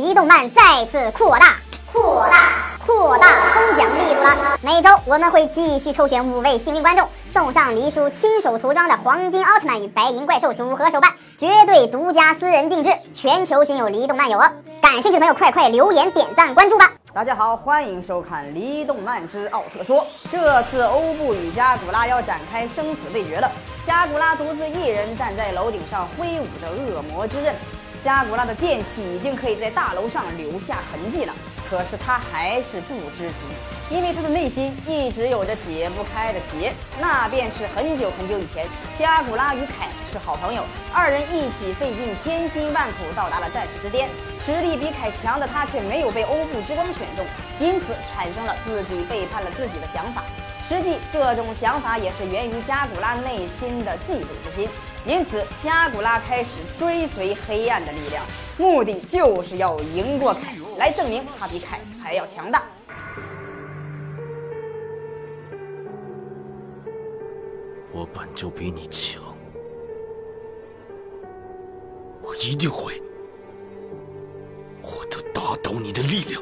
离动漫再次扩大、扩大、扩大抽奖力度了。每周我们会继续抽选五位幸运观众，送上黎叔亲手涂装的黄金奥特曼与白银怪兽组合手办，绝对独家私人定制，全球仅有离动漫有哦。感兴趣的朋友，快快留言、点赞、关注吧！大家好，欢迎收看《离动漫之奥特说》。这次欧布与加古拉要展开生死对决了。加古拉独自一人站在楼顶上，挥舞着恶魔之刃。加古拉的剑气已经可以在大楼上留下痕迹了，可是他还是不知足，因为他的内心一直有着解不开的结，那便是很久很久以前，加古拉与凯是好朋友，二人一起费尽千辛万苦到达了战士之巅，实力比凯强的他却没有被欧布之光选中，因此产生了自己背叛了自己的想法。实际这种想法也是源于加古拉内心的嫉妒之心。因此，加古拉开始追随黑暗的力量，目的就是要赢过凯，来证明他比凯还要强大。我本就比你强，我一定会获得打倒你的力量。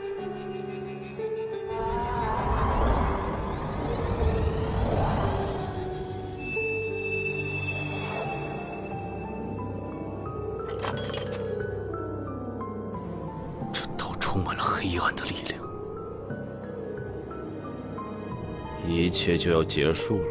这刀充满了黑暗的力量，一切就要结束了。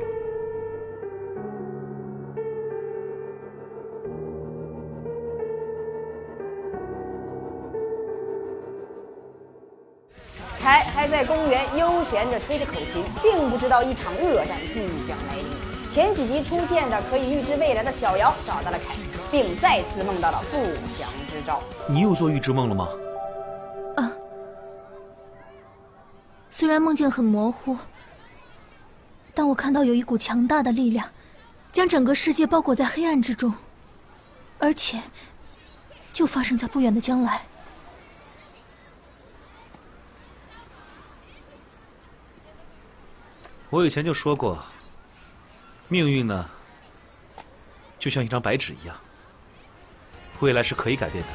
凯还在公园悠闲着吹着口琴，并不知道一场恶战即将来临。前几集出现的可以预知未来的小瑶找到了凯，并再次梦到了不祥之兆。你又做预知梦了吗？啊，虽然梦境很模糊，但我看到有一股强大的力量，将整个世界包裹在黑暗之中，而且就发生在不远的将来。我以前就说过，命运呢，就像一张白纸一样，未来是可以改变的。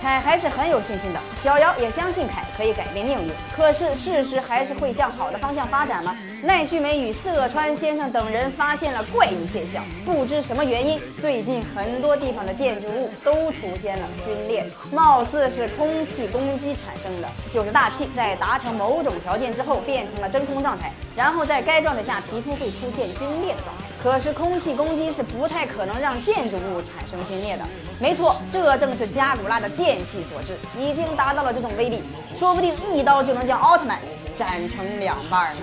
凯还是很有信心的，小姚也相信凯可以改变命运。可是事实还是会向好的方向发展吗？奈绪美与色川先生等人发现了怪异现象，不知什么原因，最近很多地方的建筑物都出现了龟裂，貌似是空气攻击产生的，就是大气在达成某种条件之后变成了真空状态，然后在该状态下皮肤会出现龟裂的状态。可是空气攻击是不太可能让建筑物产生龟裂的。没错，这正是加古拉的剑气所致，已经达到了这种威力，说不定一刀就能将奥特曼斩成两半呢。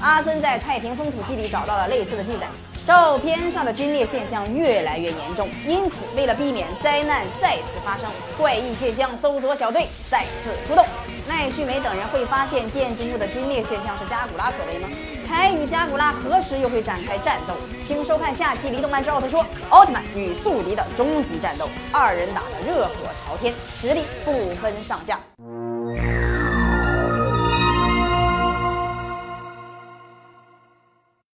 阿森在太平风土记里找到了类似的记载，照片上的龟裂现象越来越严重，因此为了避免灾难再次发生，怪异现象搜索小队再次出动。奈绪美等人会发现建筑物的龟裂现象是加古拉所为吗？凯与加古拉何时又会展开战斗？请收看下期《离动漫之奥特说》，奥特曼与宿敌的终极战斗，二人打得热火朝天，实力不分上下。